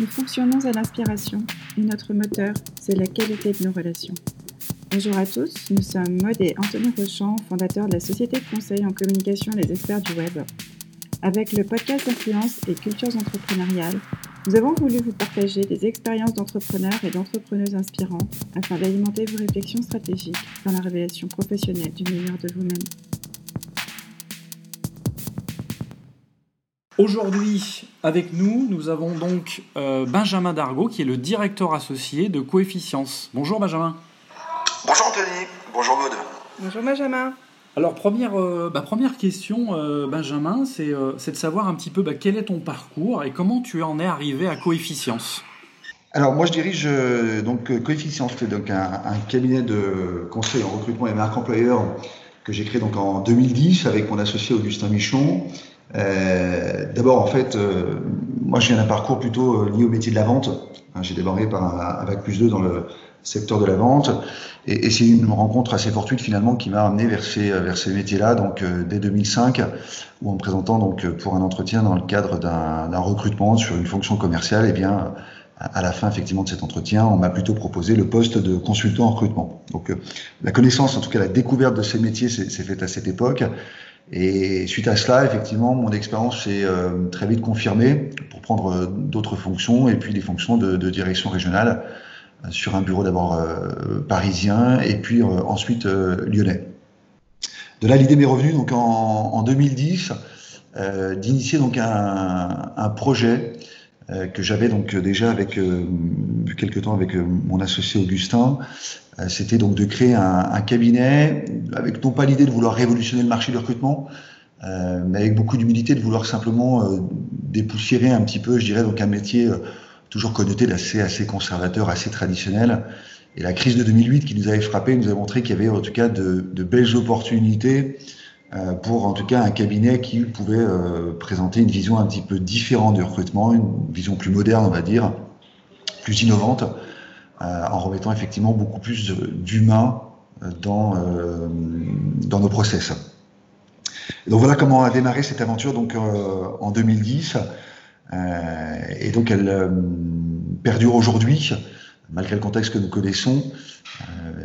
Nous fonctionnons à l'inspiration et notre moteur, c'est la qualité de nos relations. Bonjour à tous, nous sommes Maud et Anthony Rochant, fondateurs de la société de conseil en communication Les Experts du Web. Avec le podcast Influence et Cultures entrepreneuriales, nous avons voulu vous partager des expériences d'entrepreneurs et d'entrepreneuses inspirants afin d'alimenter vos réflexions stratégiques dans la révélation professionnelle du meilleur de vous-même. Aujourd'hui, avec nous, nous avons donc euh, Benjamin Dargaud, qui est le directeur associé de Coefficience. Bonjour Benjamin. Bonjour Anthony, bonjour Maud. Bonjour Benjamin. Alors première, euh, bah, première question, euh, Benjamin, c'est de savoir un petit peu bah, quel est ton parcours et comment tu en es arrivé à Coefficience? Alors moi je dirige donc Coefficience, donc un, un, cabinet de conseil en recrutement et marque employeur que j'ai créé donc en 2010 avec mon associé Augustin Michon euh, D'abord, en fait, euh, moi, je viens d'un parcours plutôt euh, lié au métier de la vente. Hein, j'ai démarré par un, bac plus 2 dans le secteur de la vente. Et, c'est une rencontre assez fortuite finalement qui m'a amené vers ces, vers ces métiers-là, donc euh, dès 2005, où en me présentant donc pour un entretien dans le cadre d'un recrutement sur une fonction commerciale, et eh bien à la fin effectivement de cet entretien, on m'a plutôt proposé le poste de consultant en recrutement. Donc la connaissance, en tout cas la découverte de ces métiers, s'est faite à cette époque. Et suite à cela, effectivement, mon expérience s'est euh, très vite confirmée pour prendre euh, d'autres fonctions et puis des fonctions de, de direction régionale euh, sur un bureau d'abord parisien et puis ensuite lyonnais. De là, l'idée m'est revenue donc en, en 2010 d'initier donc un, un projet que j'avais donc déjà avec quelques temps avec mon associé Augustin euh, c'était donc de créer un, cabinet avec non pas l'idée de vouloir révolutionner le marché du recrutement, euh, mais avec beaucoup d'humilité de vouloir simplement euh, dépoussiérer un petit peu, je dirais, donc un métier toujours connoté d'assez assez conservateur, assez traditionnel. Et la crise de 2008 qui nous avait frappé nous a montré qu'il y avait en tout cas de belles opportunités pour en tout cas un cabinet qui pouvait présenter une vision un petit peu différente du recrutement, une vision plus moderne, on va dire, plus innovante. Euh, en remettant effectivement beaucoup plus d'humain euh, dans, euh, dans nos process. donc voilà comment a démarré cette aventure donc en 2010 et donc elle perdure aujourd'hui malgré le contexte que nous connaissons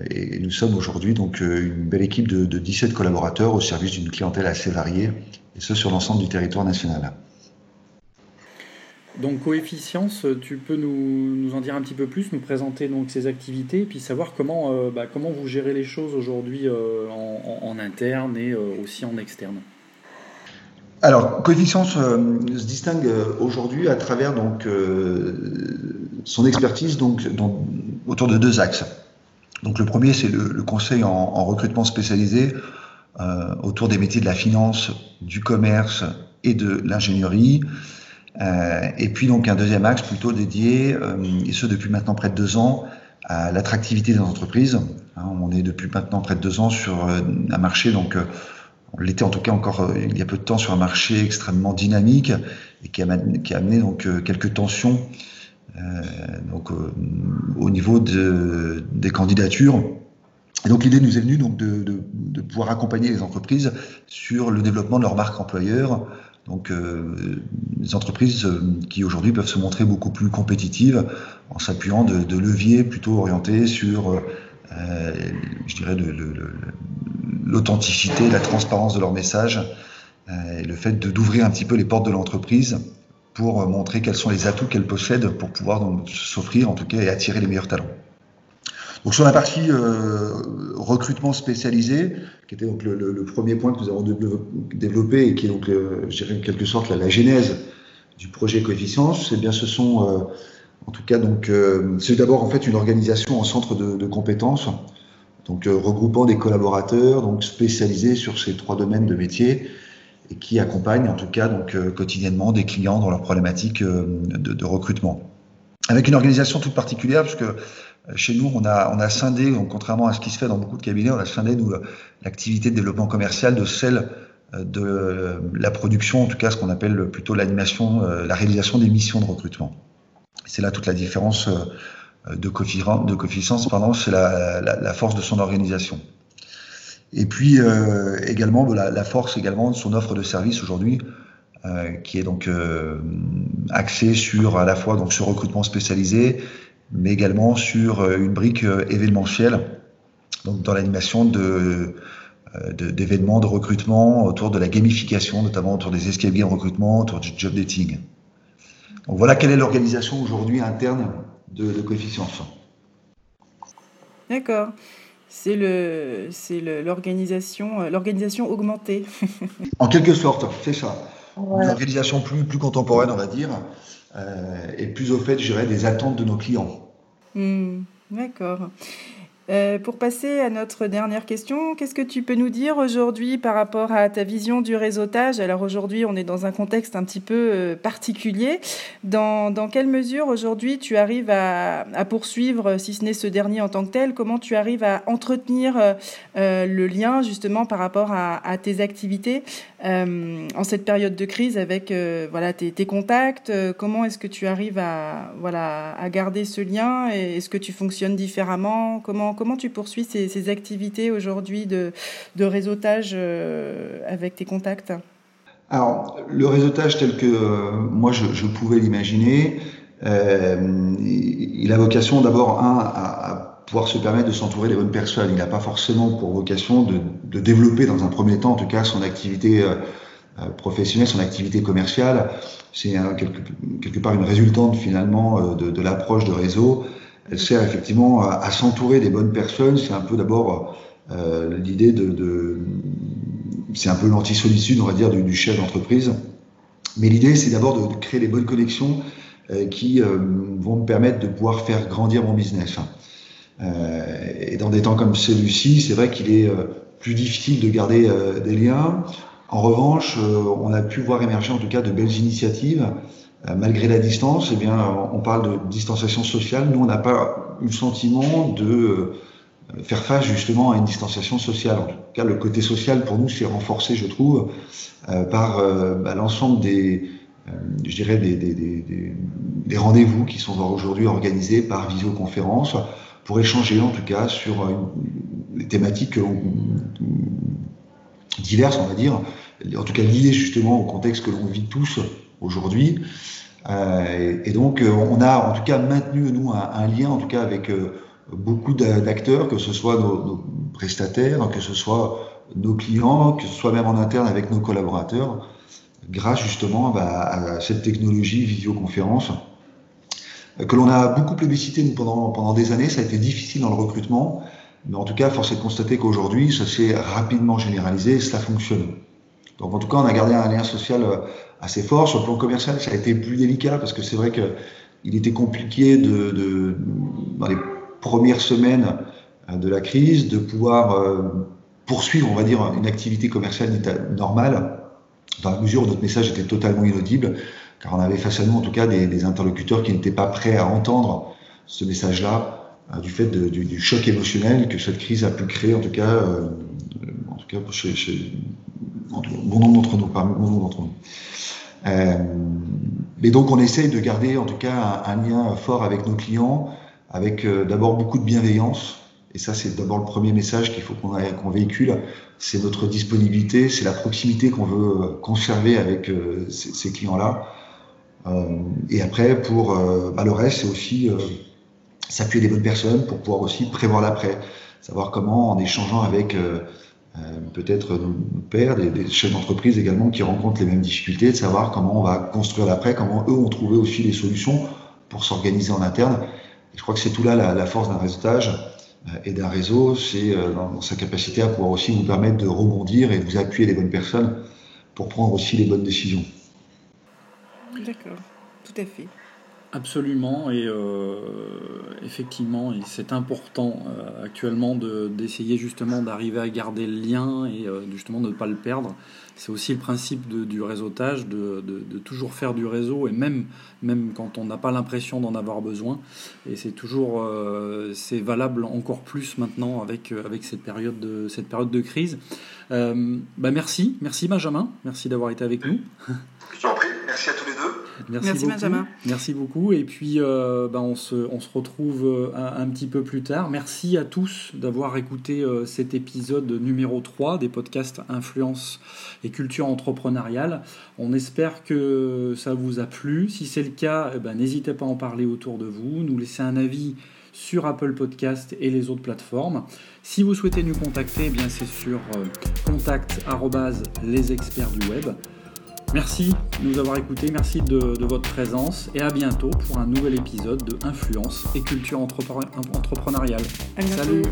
et nous sommes aujourd'hui donc une belle équipe de, de 17 collaborateurs au service d'une clientèle assez variée et ce sur l'ensemble du territoire national. Donc coefficience, tu peux nous, nous, en dire un petit peu plus, nous présenter donc ces activités, et puis savoir comment, euh, bah, comment vous gérez les choses aujourd'hui euh, en, en, interne et euh, aussi en externe. Alors, Coefficience se distingue aujourd'hui à travers donc son expertise donc autour de deux axes. Donc le premier c'est le, conseil en, en recrutement spécialisé autour des métiers de la finance, du commerce et de l'ingénierie. Euh, et puis donc un deuxième axe plutôt dédié, euh, et ce depuis maintenant près de deux ans, à l'attractivité des entreprises. Hein, on est depuis maintenant près de deux ans sur euh, un marché, donc on l'était en tout cas encore il y a peu de temps sur un marché extrêmement dynamique et qui a, qui a amené donc quelques tensions euh, donc au niveau de, des candidatures. Donc l'idée nous est venue donc de, pouvoir accompagner les entreprises sur le développement de leur marque employeur, donc, euh, des entreprises euh, qui aujourd'hui peuvent se montrer beaucoup plus compétitives en s'appuyant de, leviers plutôt orientés sur, euh, je dirais, l'authenticité, la transparence de leur message euh, et le fait d'ouvrir un petit peu les portes de l'entreprise pour montrer quels sont les atouts qu'elle possède pour pouvoir s'offrir en tout cas et attirer les meilleurs talents. Donc sur la partie euh, recrutement spécialisé, qui était donc le, premier point que nous avons développé et qui est donc, euh, en quelque sorte la, la genèse du projet Coefficience, eh bien ce sont euh, en tout cas donc euh, c'est d'abord en fait une organisation en centre de, de compétences, donc euh, regroupant des collaborateurs donc spécialisés sur ces trois domaines de métier et qui accompagnent en tout cas donc quotidiennement des clients dans leurs problématiques de, de recrutement avec une organisation toute particulière, puisque chez nous, on a, on a scindé, donc, contrairement à ce qui se fait dans beaucoup de cabinets, on a scindé nous l'activité de développement commercial de celle euh, de la production, en tout cas ce qu'on appelle plutôt l'animation, euh, la réalisation des missions de recrutement. C'est là toute la différence euh, de, de coefficience, c'est la, force de son organisation. Et puis euh, également la, force également de son offre de service aujourd'hui, qui est donc axé sur à la fois donc ce recrutement spécialisé, mais également sur une brique événementielle, donc dans l'animation de d'événements de, recrutement autour de la gamification, notamment autour des escape games recrutement, autour du job dating. Donc voilà quelle est l'organisation aujourd'hui interne de, de Coefficient D'accord. C'est le, c'est l'organisation, euh, l'organisation augmentée. en quelque sorte, c'est ça. Une organisation plus, plus contemporaine, on va dire, euh, et plus au fait, je dirais, des attentes de nos clients. Hmm, d'accord. Euh, pour passer à notre dernière question, qu'est-ce que tu peux nous dire aujourd'hui par rapport à ta vision du réseautage? Alors aujourd'hui, on est dans un contexte un petit peu euh, particulier. Dans, quelle mesure aujourd'hui tu arrives à, poursuivre, si ce n'est ce dernier en tant que tel, comment tu arrives à entretenir euh, le lien justement par rapport à tes activités en cette période de crise avec voilà tes, contacts Comment est-ce que tu arrives à voilà à garder ce lien Est-ce que tu fonctionnes différemment? Comment comment tu poursuis ces, activités aujourd'hui de, réseautage euh, avec tes contacts? Alors, le réseautage tel que euh, moi je, pouvais l'imaginer, euh, il a vocation d'abord, un, à, pouvoir se permettre de s'entourer des bonnes personnes. Il n'a pas forcément pour vocation de, développer dans un premier temps, en tout cas, son activité professionnelle, son activité commerciale. C'est quelque, part une résultante finalement de, de l'approche de réseau elle sert effectivement à, s'entourer des bonnes personnes. C'est un peu d'abord euh, l'idée de, de c'est un peu l'anti-solitude, on va dire, du, du chef d'entreprise. Mais l'idée, c'est d'abord de, créer les bonnes connexions euh, qui euh, vont me permettre de pouvoir faire grandir mon business. Euh, et dans des temps comme celui-ci, c'est vrai qu'il est euh, plus difficile de garder des liens. En revanche, on a pu voir émerger en tout cas de belles initiatives euh, malgré la distance, eh bien, on parle de distanciation sociale. Nous, on n'a pas eu le sentiment de euh, faire face justement à une distanciation sociale. En tout cas, le côté social pour nous s'est renforcé, je trouve, euh, par bah, l'ensemble des, je des, des rendez-vous qui sont aujourd'hui organisés par visioconférence pour échanger en tout cas sur des thématiques diverses, on va dire, en tout cas liées justement au contexte que l'on vit tous aujourd'hui. Euh, et, donc, euh, on a en tout cas maintenu, nous, un, lien, en tout cas, avec euh, beaucoup d'acteurs, que ce soit nos, prestataires, que ce soit nos clients, que ce soit même en interne avec nos collaborateurs, grâce justement bah, à cette technologie visioconférence que l'on a beaucoup plébiscité pendant, pendant des années. Ça a été difficile dans le recrutement, mais en tout cas, force est de constater qu'aujourd'hui, ça s'est rapidement généralisé et cela fonctionne. Donc en tout cas, on a gardé un lien social assez fort. Sur le plan commercial, ça a été plus délicat parce que c'est vrai qu'il était compliqué de, de, dans les premières semaines euh, de la crise de pouvoir euh, poursuivre, on va dire, une activité commerciale normale, dans la mesure où notre message était totalement inaudible, car on avait face à nous, en tout cas, des, interlocuteurs qui n'étaient pas prêts à entendre ce message-là, euh, du fait du, choc émotionnel que cette crise a pu créer, en tout cas, euh, en tout cas chez, bon nombre d'entre nous, parmi bon nombre d'entre nous. Euh, mais donc on essaye de garder en tout cas un, lien fort avec nos clients, avec euh, d'abord beaucoup de bienveillance. Et ça, c'est d'abord le premier message qu'il faut qu'on véhicule. C'est notre disponibilité, c'est la proximité qu'on veut conserver avec ces clients-là. Et après, pour bah, le reste, c'est aussi s'appuyer des bonnes personnes pour pouvoir aussi prévoir l'après, savoir comment, en échangeant avec euh, peut-être nos pères, des, des chefs d'entreprise également qui rencontrent les mêmes difficultés, de savoir comment on va construire l'après, comment eux ont trouvé aussi les solutions pour s'organiser en interne. Et je crois que c'est tout là la, la force d'un réseautage euh, et d'un réseau, c'est euh, dans sa capacité à pouvoir aussi vous permettre de rebondir et vous appuyer les bonnes personnes pour prendre aussi les bonnes décisions. D'accord, tout à fait. Absolument, et euh, effectivement, c'est important euh, actuellement d'essayer justement d'arriver à garder le lien et euh, justement de ne pas le perdre. C'est aussi le principe de, du réseautage, de, de, de, toujours faire du réseau, et même, même quand on n'a pas l'impression d'en avoir besoin. Et c'est toujours, euh, c'est valable encore plus maintenant avec, avec cette, période de, cette période de crise. bah merci, merci Benjamin, merci d'avoir été avec nous. Merci deux. Merci, Benjamin. Merci beaucoup. Et puis, euh, ben, on, se, on, se, retrouve euh, un, petit peu plus tard. Merci à tous d'avoir écouté euh, cet épisode numéro 3 des podcasts Influence et Culture entrepreneuriale. On espère que ça vous a plu. Si c'est le cas, eh ben, n'hésitez pas à en parler autour de vous, nous laisser un avis sur Apple Podcast et les autres plateformes. Si vous souhaitez nous contacter, eh bien c'est sur contact les experts du web. Merci de nous avoir écoutés, merci de, votre présence et à bientôt pour un nouvel épisode de Influence et culture entrepreneuriale. Salut